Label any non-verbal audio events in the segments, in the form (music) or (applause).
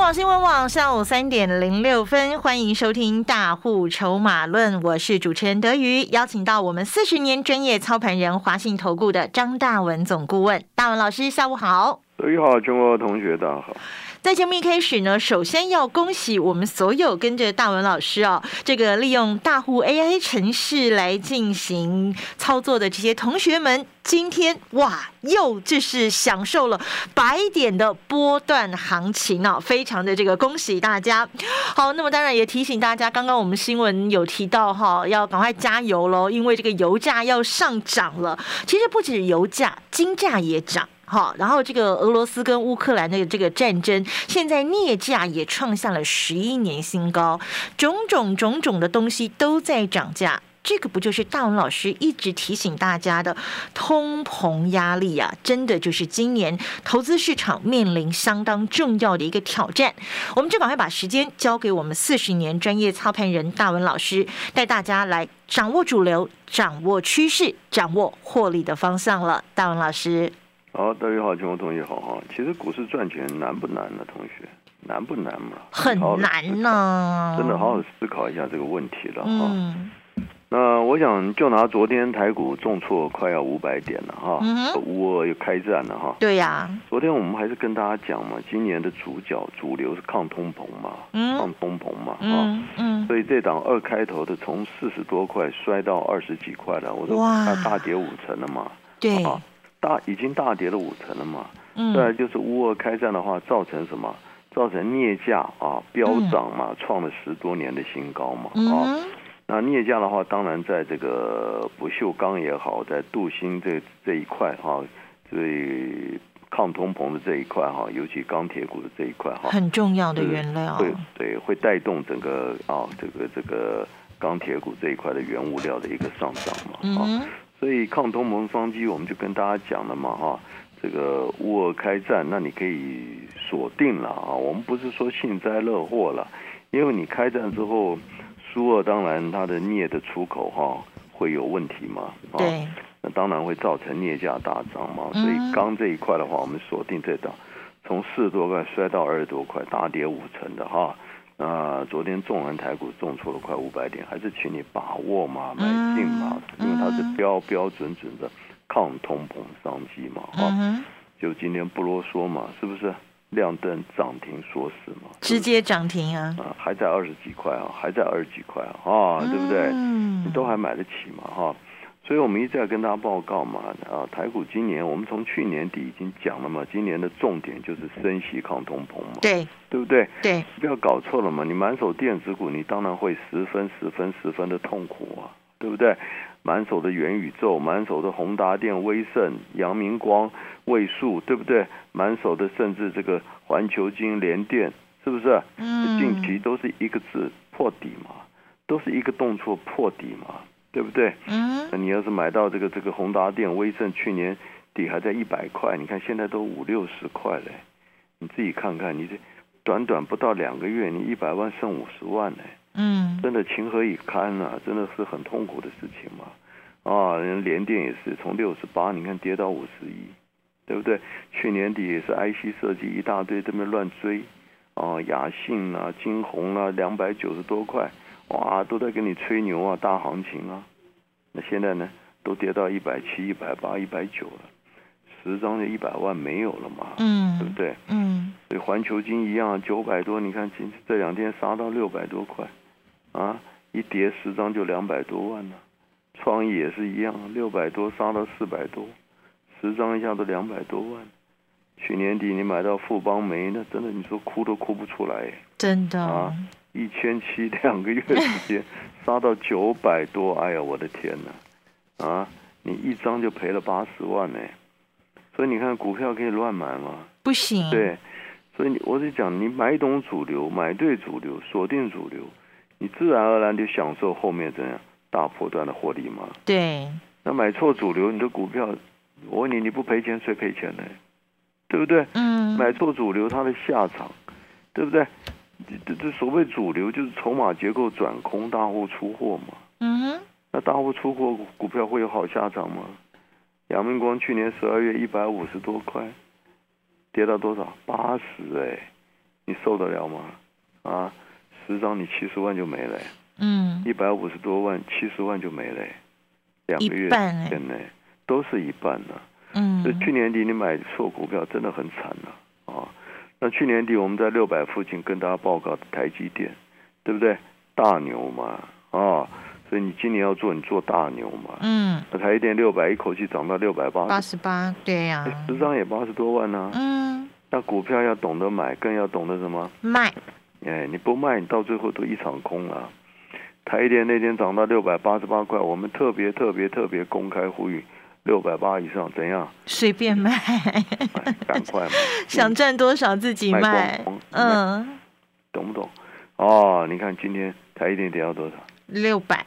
网新闻网下午三点零六分，欢迎收听《大户筹码论》，我是主持人德瑜，邀请到我们四十年专业操盘人华信投顾的张大文总顾问，大文老师，下午好。德瑜好，中国同学大家好。在节目一开始呢，首先要恭喜我们所有跟着大文老师哦，这个利用大户 AI 程式来进行操作的这些同学们，今天哇，又就是享受了百点的波段行情哦，非常的这个恭喜大家。好，那么当然也提醒大家，刚刚我们新闻有提到哈，要赶快加油喽，因为这个油价要上涨了。其实不止油价，金价也涨。好，然后这个俄罗斯跟乌克兰的这个战争，现在镍价也创下了十一年新高，种种种种的东西都在涨价，这个不就是大文老师一直提醒大家的通膨压力啊？真的就是今年投资市场面临相当重要的一个挑战。我们就赶快把时间交给我们四十年专业操盘人大文老师，带大家来掌握主流、掌握趋势、掌握获利的方向了。大文老师。好，大家好，金国同学好哈。其实股市赚钱难不难呢？同学，难不难嘛？很难呢。真的好好思考一下这个问题了哈。那我想就拿昨天台股重挫快要五百点了哈，乌俄又开战了哈。对呀。昨天我们还是跟大家讲嘛，今年的主角主流是抗通膨嘛，抗通膨嘛啊。嗯。所以这档二开头的从四十多块摔到二十几块了，我说它大跌五成了嘛。对。大已经大跌了五成了嘛，嗯再来就是乌俄开战的话，造成什么？造成镍价啊飙涨嘛，创了十多年的新高嘛啊。那镍价的话，当然在这个不锈钢也好，在镀锌这这一块哈，最抗通膨的这一块哈，尤其钢铁股的这一块哈，很重要的原料，会对会带动整个啊这个这个钢铁股这一块的原物料的一个上涨嘛啊。所以抗通膨双击，我们就跟大家讲了嘛，哈，这个乌俄开战，那你可以锁定了啊。我们不是说幸灾乐祸了，因为你开战之后，苏俄当然它的镍的出口哈会有问题嘛，对，那当然会造成镍价大涨嘛。所以钢这一块的话，我们锁定这档，从四十多块摔到二十多块，大跌五成的哈。那昨天纵横台股重挫了快五百点，还是请你把握嘛，买进嘛，因为它是标标准准的抗通膨商机嘛，哈，就今天不啰嗦嘛，是不是亮灯涨停锁死嘛？直接涨停啊！啊，还在二十几块啊，还在二十几块啊，啊，对不对？你都还买得起嘛，哈。所以我们一直在跟大家报告嘛，啊，台股今年我们从去年底已经讲了嘛，今年的重点就是升息抗通膨嘛，对，对不对？对，不要搞错了嘛，你满手电子股，你当然会十分十分十分的痛苦啊，对不对？满手的元宇宙，满手的宏达电、威盛、阳明光、位数，对不对？满手的甚至这个环球金、联电，是不是？嗯，近期都是一个字破底嘛，都是一个动作破底嘛。对不对？嗯，那你要是买到这个这个宏达电、威盛，去年底还在一百块，你看现在都五六十块嘞，你自己看看，你这短短不到两个月，你一百万剩五十万嘞，嗯，真的情何以堪啊！真的是很痛苦的事情嘛。啊，人联电也是从六十八，你看跌到五十一，对不对？去年底也是 IC 设计一大堆这边乱追，啊，雅信啊、金鸿啊，两百九十多块。哇，都在跟你吹牛啊，大行情啊！那现在呢，都跌到一百七、一百八、一百九了，十张就一百万没有了嘛，嗯，对不对？嗯，所以环球金一样，九百多，你看今这两天杀到六百多块，啊，一跌十张就两百多万了。创意也是一样，六百多杀到四百多，十张一下都两百多万。去年底你买到富邦煤，那真的你说哭都哭不出来，真的啊。一千七两个月时间杀到九百多，哎呀，我的天哪！啊，你一张就赔了八十万呢。所以你看，股票可以乱买吗？不行。对，所以我是讲，你买懂主流，买对主流，锁定主流，你自然而然就享受后面怎样大波段的获利嘛。对。那买错主流，你的股票我问你，你不赔钱谁赔钱呢？对不对？嗯，买错主流，它的下场，对不对？这这所谓主流就是筹码结构转空，大户出货嘛。嗯哼，那大户出货，股票会有好下场吗？阳明光去年十二月一百五十多块，跌到多少？八十哎，你受得了吗？啊，十张你七十万就没了，嗯，一百五十多万七十万就没了，两个月内都是一半呢、嗯去年底你买错股票真的很惨呐啊那去年底我们在六百附近跟大家报告的台积电，对不对？大牛嘛啊，所以你今年要做，你做大牛嘛。嗯，那台积电六百一口气涨到六百八八十，八，对呀、十张也八十多万呢、嗯，那股票要懂得买，更要懂得什么？卖，哎，你不卖，你到最后都一场空了。台积电那天涨到六百八十八块，我们特别特别特别公开呼吁，六百八以上怎样？随便卖，买，赶快买。(laughs) 想赚多少自己卖嗯，懂不懂？哦，你看今天台一电跌到多少？六百，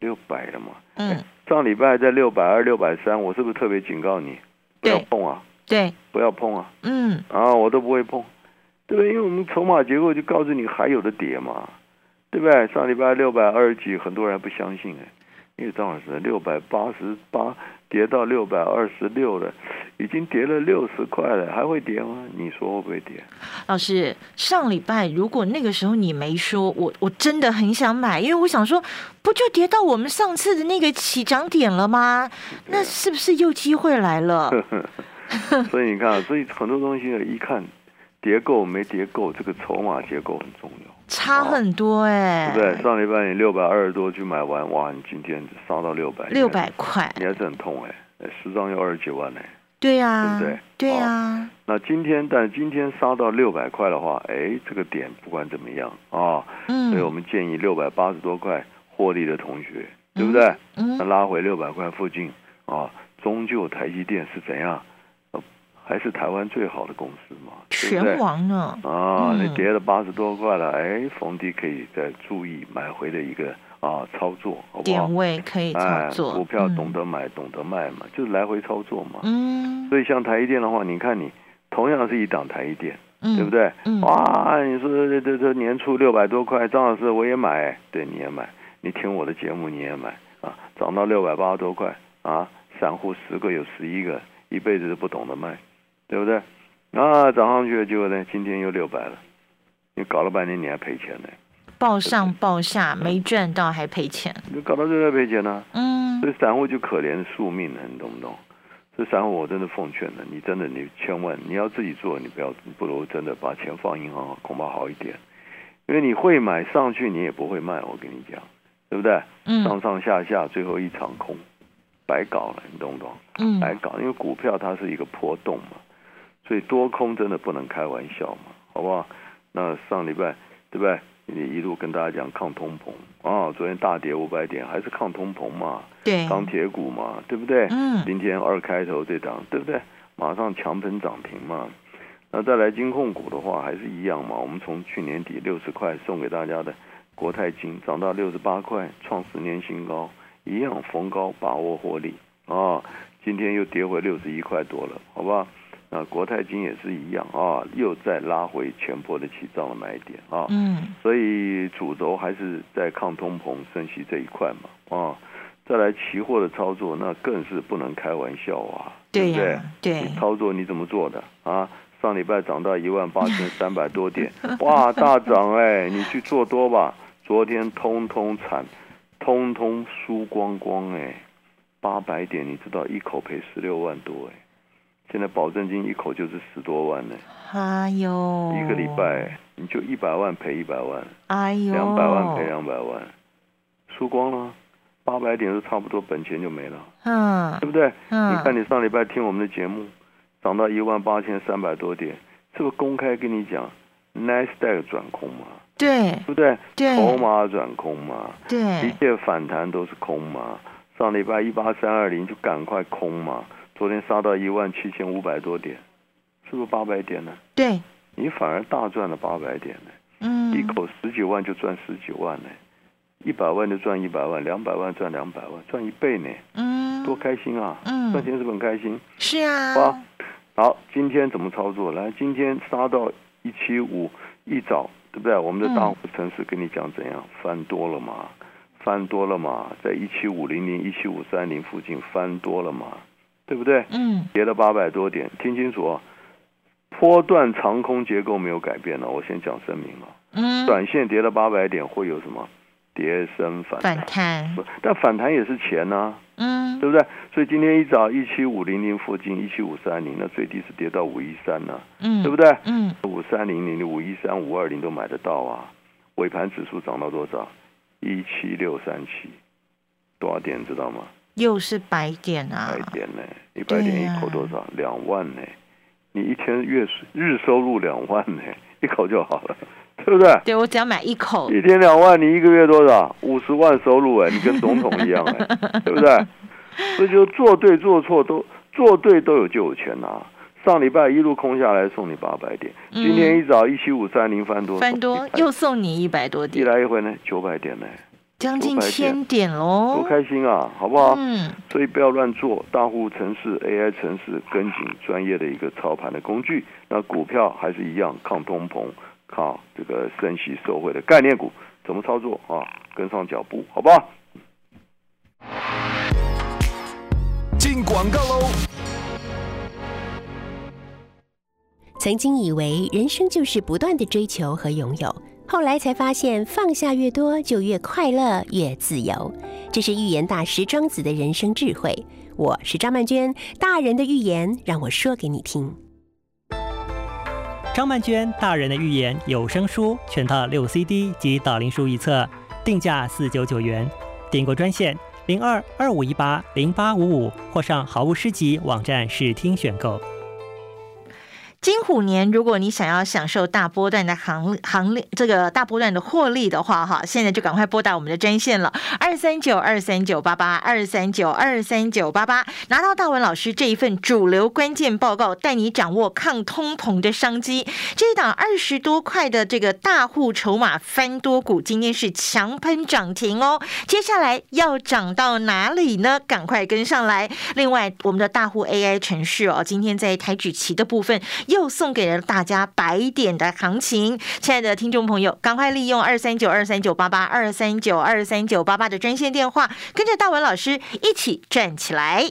六百了嘛。嗯，上礼拜在六百二、六百三，我是不是特别警告你不要碰啊？对，不要碰啊！嗯，啊，我都不会碰，对不对？因为我们筹码结构就告诉你还有的跌嘛，对不对？上礼拜六百二十几，很多人还不相信哎，因为张老师六百八十八跌到六百二十六了，已经跌了六十块了，还会跌吗？你说会不会跌？老师，上礼拜如果那个时候你没说，我我真的很想买，因为我想说，不就跌到我们上次的那个起涨点了吗？那是不是又机会来了？(laughs) 所以你看，所以很多东西呢，一看叠够没叠够，这个筹码结构很重要，差很多哎、对不对？上礼拜你六百二十多去买完，哇，你今天杀到六百，六百块，你还是很痛哎，哎十张要二十几万哎。对呀、对不对对呀、那今天，但今天杀到六百块的话，哎，这个点不管怎么样啊，嗯，所以我们建议六百八十多块获利的同学，对不对？那嗯，拉回六百块附近啊，终究台积电是怎样？呃还是台湾最好的公司嘛，对不对全？王呢？啊，你跌了八十多块了，哎，逢低可以再注意买回的一个啊操作，好不好点？位可以操哎，作，股票嗯懂得买，懂得卖嘛，就是来回操作嘛。嗯，所以像台积电的话，你看你同样是一档台积电，嗯，对不？对？嗯哇，你说这这这年初六百多块，张老师我也买，对你也买，你听我的节目你也买啊，涨到六百八十多块啊，散户十个有十一个一辈子都不懂得卖，对不对？啊，涨上去了，结果呢，今天又六百了，你搞了半天你还赔钱呢，报上报下没赚到还赔钱，你搞到最后赔钱呢、嗯所以散户就可怜宿命了，你懂不懂？所以散户我真的奉劝了，你真的你千万你要自己做，你不要不如真的把钱放银行，恐怕好一点。因为你会买上去，你也不会卖，我跟你讲，对不对？上嗯上下下，最后一场空，白搞了，你懂不懂？嗯，白搞，因为股票它是一个波动嘛，所以多空真的不能开玩笑嘛，好不好？那上礼拜对不对？你一路跟大家讲抗通膨啊，昨天大跌五百点，还是抗通膨嘛，对，钢铁股嘛，对不对？嗯今天二开头这档，对不对？马上强喷涨停嘛。那再来金控股的话，还是一样嘛。我们从去年底六十块送给大家的国泰金，涨到六十八块，创十年新高，一样逢高把握获利啊。今天又跌回六十一块多了，好吧？那国泰金也是一样啊，又再拉回前波的起涨的买点啊。嗯所以主轴还是在抗通膨升息这一块嘛，啊，再来期货的操作那更是不能开玩笑啊，对呀？对你操作你怎么做的啊？上礼拜涨到一万八千三百多点，(laughs) 哇，大涨哎！你去做多吧，昨天通通惨，通通输光光哎，八百点你知道一口赔十六万多哎，现在保证金一口就是十多万呢，哎呦，一个礼拜你就一百万赔一百万。哎呦，两百万赔两百万，输光了，八百点都差不多本钱就没了，嗯对不对？嗯，你看你上礼拜听我们的节目，涨到一万八千三百多点，是不是公开跟你讲 n a s d a q 转空嘛？对对不对？对筹码转空嘛，对一，切反弹都是空嘛。上礼拜一八三二零就赶快空嘛，昨天杀到一万七千五百多点，是不是八百点呢？对，你反而大赚了八百点呢。嗯，一口十几万就赚十几万呢，一百万就赚一百万，两百万赚两百万，赚一倍呢，嗯，多开心啊！嗯赚钱是不是很开心？是啊，好好，今天怎么操作？来，今天杀到一七五，一早对不对？我们的大城市跟你讲怎样翻多了嘛？翻多了嘛？在一七五零零、一七五三零附近翻多了嘛？对不对？嗯跌了八百多点，听清楚啊。波段长空结构没有改变了，我先讲声明了。嗯，短线跌了八百点会有什么？跌升反弹反，弹，不但反弹也是钱呐、嗯对不对？所以今天一早一七五零零附近，一七五三零，那最低是跌到五一三呢，嗯，对不对？嗯五三零零、五一三、五二零都买得到啊。尾盘指数涨到多少？一七六三七，多少点知道吗？又是百点啊百，点呢，一百点一口多少？两万呢？你一天月日收入两万呢，(laughs) 一口就好了，(laughs) 对不对？对我只要买一口，一天两万，你一个月多少？五十万收入哎，你跟总统一样哎，(laughs) 对不对？所以就做对做错都做对都有就有钱拿。上礼拜一路空下来送你八百点，嗯今天一早一七五三零翻多，翻多又送你一百多点一点，来一回呢九百点呢，将近900点喽多，开心啊，好不好？嗯所以不要乱做，大户城市 AI 城市跟紧专业的一个操盘的工具。那股票还是一样抗通膨、靠这个升息受惠的概念股，怎么操作啊？跟上脚步，好不好？进广告喽！曾经以为人生就是不断的追求和拥有，后来才发现放下越多就越快乐越自由。这是预言大师庄子的人生智慧。我是张曼娟，大人的预言让我说给你听。张曼娟大人的预言有声书全套六 CD 及导灵书一册，定价四九九元。订购专线零二二五一八零八五五，或上好物诗集网站试听选购。金虎年，如果你想要享受大波段的行行列，这个大波段的获利的话，哈，现在就赶快拨打我们的专线了，二三九二三九八八二三九二三九八八，拿到大文老师这一份主流关键报告，带你掌握抗通膨的商机。这一档二十多块的这个大户筹码翻多股，今天是强喷涨停哦。接下来要涨到哪里呢？赶快跟上来。另外，我们的大户 AI 城市哦，今天在台举旗的部分又送给了大家白点的行情。亲爱的听众朋友，赶快利用二三九二三九八八二三九二三九八八的专线电话，跟着大文老师一起站起来。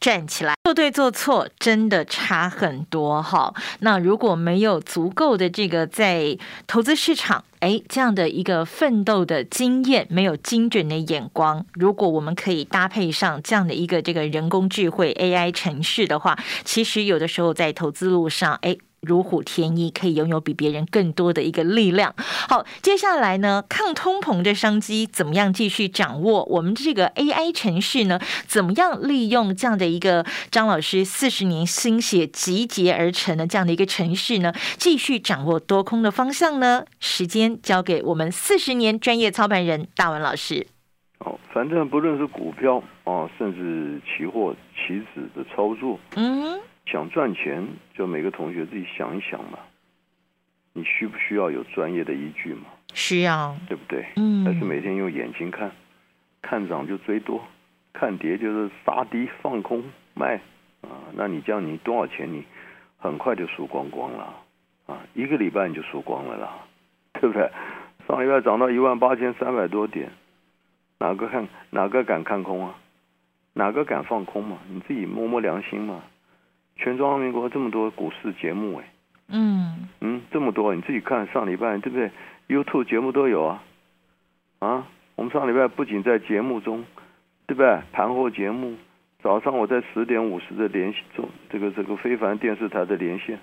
站起来，做对做错真的差很多哈。那如果没有足够的这个在投资市场，哎，这样的一个奋斗的经验，没有精准的眼光，如果我们可以搭配上这样的一个这个人工智慧 AI 程序的话，其实有的时候在投资路上，哎。如虎添翼，可以拥有比别人更多的一个力量。好，接下来呢，抗通膨的商机怎么样继续掌握？我们这个 AI 城市呢，怎么样利用这样的一个张老师四十年心血集结而成的这样的一个城市呢，继续掌握多空的方向呢？时间交给我们四十年专业操盘人大文老师。哦，反正不论是股票哦，甚至期货、期指的操作，嗯，想赚钱，就每个同学自己想一想嘛。你需不需要有专业的依据嘛？需要，对不对？嗯还是每天用眼睛看，看涨就追多，看跌就是杀低放空卖啊。那你这样，你多少钱你很快就输光光了啊！一个礼拜你就输光了啦，(laughs) 对不对？上礼拜涨到一万八千三百多点，哪个看哪个敢看空啊？哪个敢放空嘛？你自己摸摸良心嘛。全中华民国这么多股市节目哎、嗯。嗯，这么多，你自己看上礼拜对不对？YouTube 节目都有啊，啊，我们上礼拜不仅在节目中，对不对？盘后节目，早上我在十点五十的连线中，这个这个非凡电视台的连线，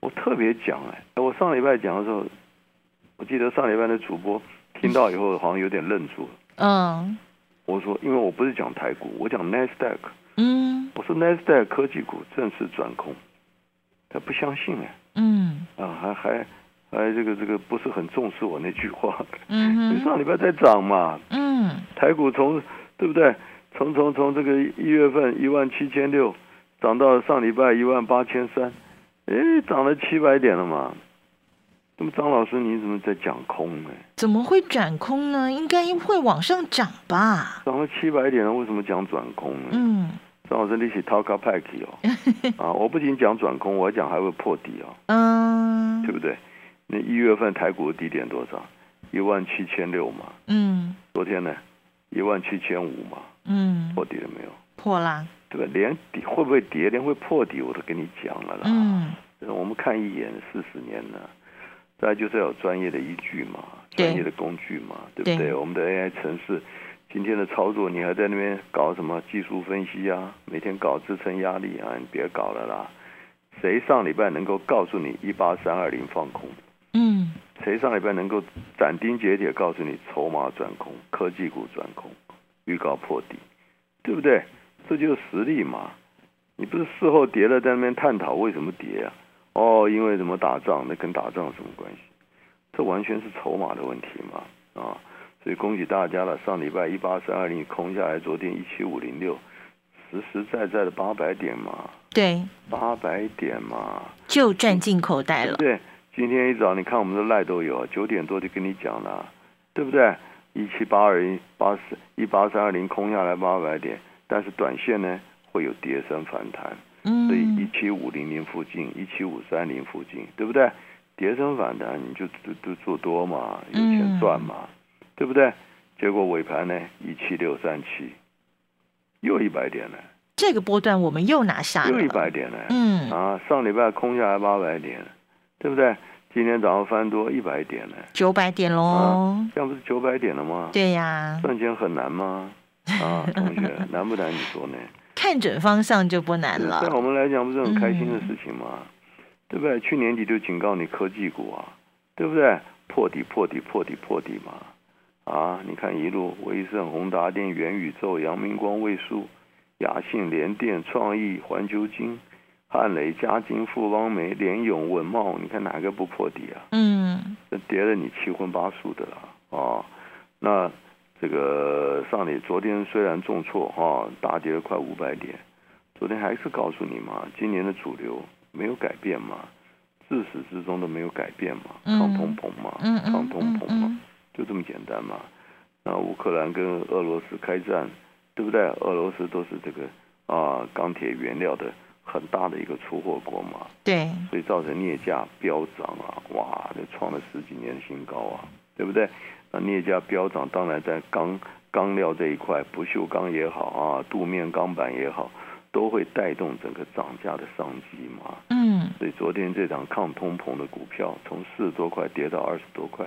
我特别讲哎，我上礼拜讲的时候，我记得上礼拜的主播听到以后好像有点愣住了。嗯。我说，因为我不是讲台股，我讲 NASDAQ，嗯我说 NASDAQ 科技股正式转空，他不相信哎。嗯啊，还还还这个这个不是很重视我那句话。嗯哼 (laughs) 你上礼拜在涨嘛，嗯台股从对不对？从从从这个一月份一万七千六涨到上礼拜一万八千三，哎，涨了七百点了嘛，那么张老师，你怎么在讲空呢？怎么会转空呢？应该会往上涨吧？涨了七百点了，为什么讲转空呢？嗯张老师，你是 talk pack 哦，(laughs) 啊，我不仅讲转空，我还讲还会破底哦，嗯对不对？那一月份台股的低点多少？一万七千六嘛，嗯昨天呢，一万七千五嘛，嗯，破底了没有？破啦。对吧？连底会不会跌，连会破底我都跟你讲了啦。嗯我们看一眼四十年呢，再来就是要有专业的依据嘛，对专业的工具嘛，对不对？对我们的 AI 城市今天的操作，你还在那边搞什么技术分析啊？每天搞支撑压力啊？你别搞了啦！谁上礼拜能够告诉你一八三二零放空？嗯谁上礼拜能够斩钉截铁告诉你筹码转空、科技股转空、预告破底，对不对？这就是实力嘛。你不是事后跌了，在那边探讨为什么跌啊？哦，因为怎么打仗？那跟打仗有什么关系？这完全是筹码的问题嘛啊！所以恭喜大家了，上礼拜一八三二零空下来，昨天一七五零六，实实在在的八百点嘛，对，八百点嘛。就赚进口袋了。对，今天一早你看我们的赖都有，九点多就跟你讲了，对不对？一七八二一八四一八三二零空下来八百点，但是短线呢会有跌升反弹，所以一嗯七五零零附近，一七五三零附近，对不对？跌升反弹你就就就做多嘛，有钱赚嘛，对不对？结果尾盘呢一七六三七，又一百点了，这个波段我们又拿下了。又一百点了。嗯，啊，上礼拜空下来八百点，对不对？今天早上翻多一百点呢，九百点喽啊。这样不是九百点了吗？对呀，赚钱很难吗？啊，(laughs) 同学，难不难？你说呢？看准方向就不难对了。我们来讲，不是很开心的嗯事情吗？对不对？去年底就警告你科技股啊，对不对？破底、破底、破底、破底嘛。啊，你看一路威盛、宏达电、元宇宙、阳明光、卫数、雅信、联电、创意、环球金、汉磊、嘉金、富邦煤、联永、文茂，你看哪个不破底啊？嗯这跌了你七荤八素的了啊！那这个上里昨天虽然重挫哈、大跌了快五百点，昨天还是告诉你嘛，今年的主流没有改变嘛，自始至终都没有改变嘛，嗯抗通膨嘛，嗯嗯抗通膨嘛，嗯就这么简单嘛。那乌克兰跟俄罗斯开战，对不对？俄罗斯都是这个啊钢铁原料的很大的一个出货国嘛，对，所以造成镍价飙涨啊，哇，这创了十几年的新高啊，对不对？那镍价飙涨，当然在钢钢料这一块，不锈钢也好啊，镀面钢板也好，都会带动整个涨价的商机嘛。嗯所以昨天这档抗通膨的股票，从四十多块跌到二十多块，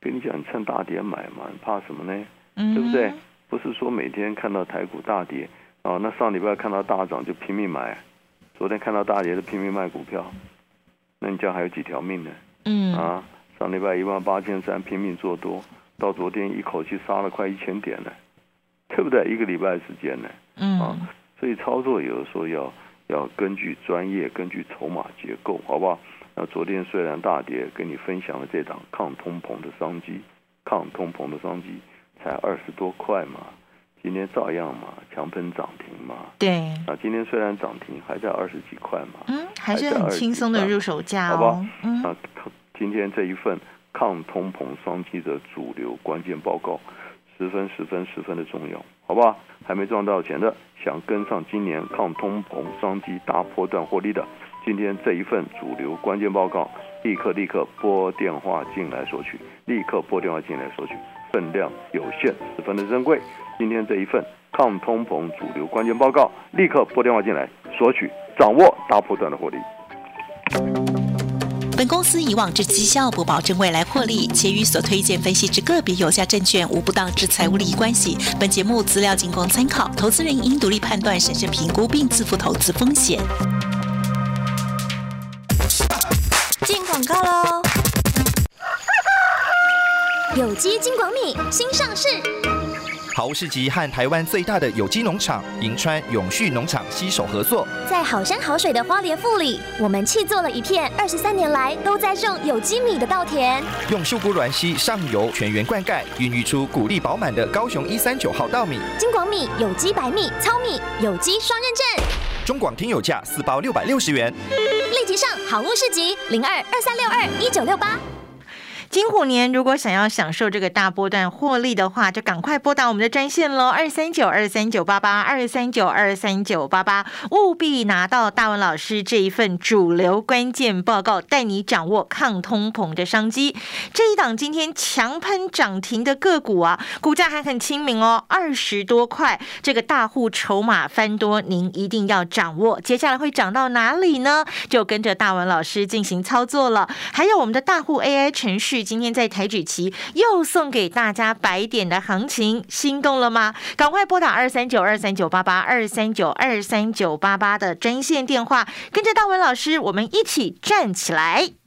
跟你讲，你趁大跌买嘛，你怕什么呢？嗯，对不对？不是说每天看到台股大跌啊，那上礼拜看到大涨就拼命买，昨天看到大跌就拼命卖股票，那你这样还有几条命呢？嗯啊，上礼拜一万八千三拼命做多，到昨天一口气杀了快一千点呢，对不对？一个礼拜时间呢，啊嗯所以操作有的时候要要根据专业，根据筹码结构，好不好？那昨天虽然大跌，跟你分享了这档抗通膨的商机，抗通膨的商机才二十多块嘛，今天照样嘛，强喷涨停嘛。对，那，今天虽然涨停，还在二十几块嘛。嗯，还是很轻松的入手价好不好哦。嗯那今天这一份抗通膨商机的主流关键报告，十分十分十分的重要，好不好？还没赚到钱的，想跟上今年抗通膨商机大波段获利的，今天这一份主流关键报告，立刻立刻拨电话进来索取，立刻拨电话进来索取，分量有限，十分的珍贵。今天这一份抗通膨主流关键报告，立刻拨电话进来索取，掌握大波段的获利。本公司以往之绩效不保证未来获利，且与所推荐分析之个别有价证券无不当之财务利益关系。本节目资料仅供参考，投资人应独立判断、审慎评估并自负投资风险。进广告喽！有机金广米新上市，好物市集和台湾最大的有机农场银川永续农场携手合作，在好山好水的花莲富里，我们砌做了一片二十三年来都在种有机米的稻田。用秀姑软溪上游全员灌溉，孕育出谷粒饱满的高雄一三九号稻米。金广米有机白米、糙米，有机双认证。中广听友价四包六百六十元。立即上好物市集零二二三六二一九六八。金虎年如果想要享受这个大波段获利的话，就赶快拨打我们的专线喽，二三九二三九八八二三九二三九八八，务必拿到大文老师这一份主流关键报告，带你掌握抗通膨的商机。这一档今天强喷涨停的个股啊，股价还很亲民哦，二十多块，这个大户筹码翻多，您一定要掌握。接下来会涨到哪里呢？就跟着大文老师进行操作了。还有我们的大户 AI 程序，今天在台举期又送给大家白点的行情，心动了吗？赶快拨打二三九二三九八八二三九二三九八八的专线电话，跟着大文老师，我们一起站起来。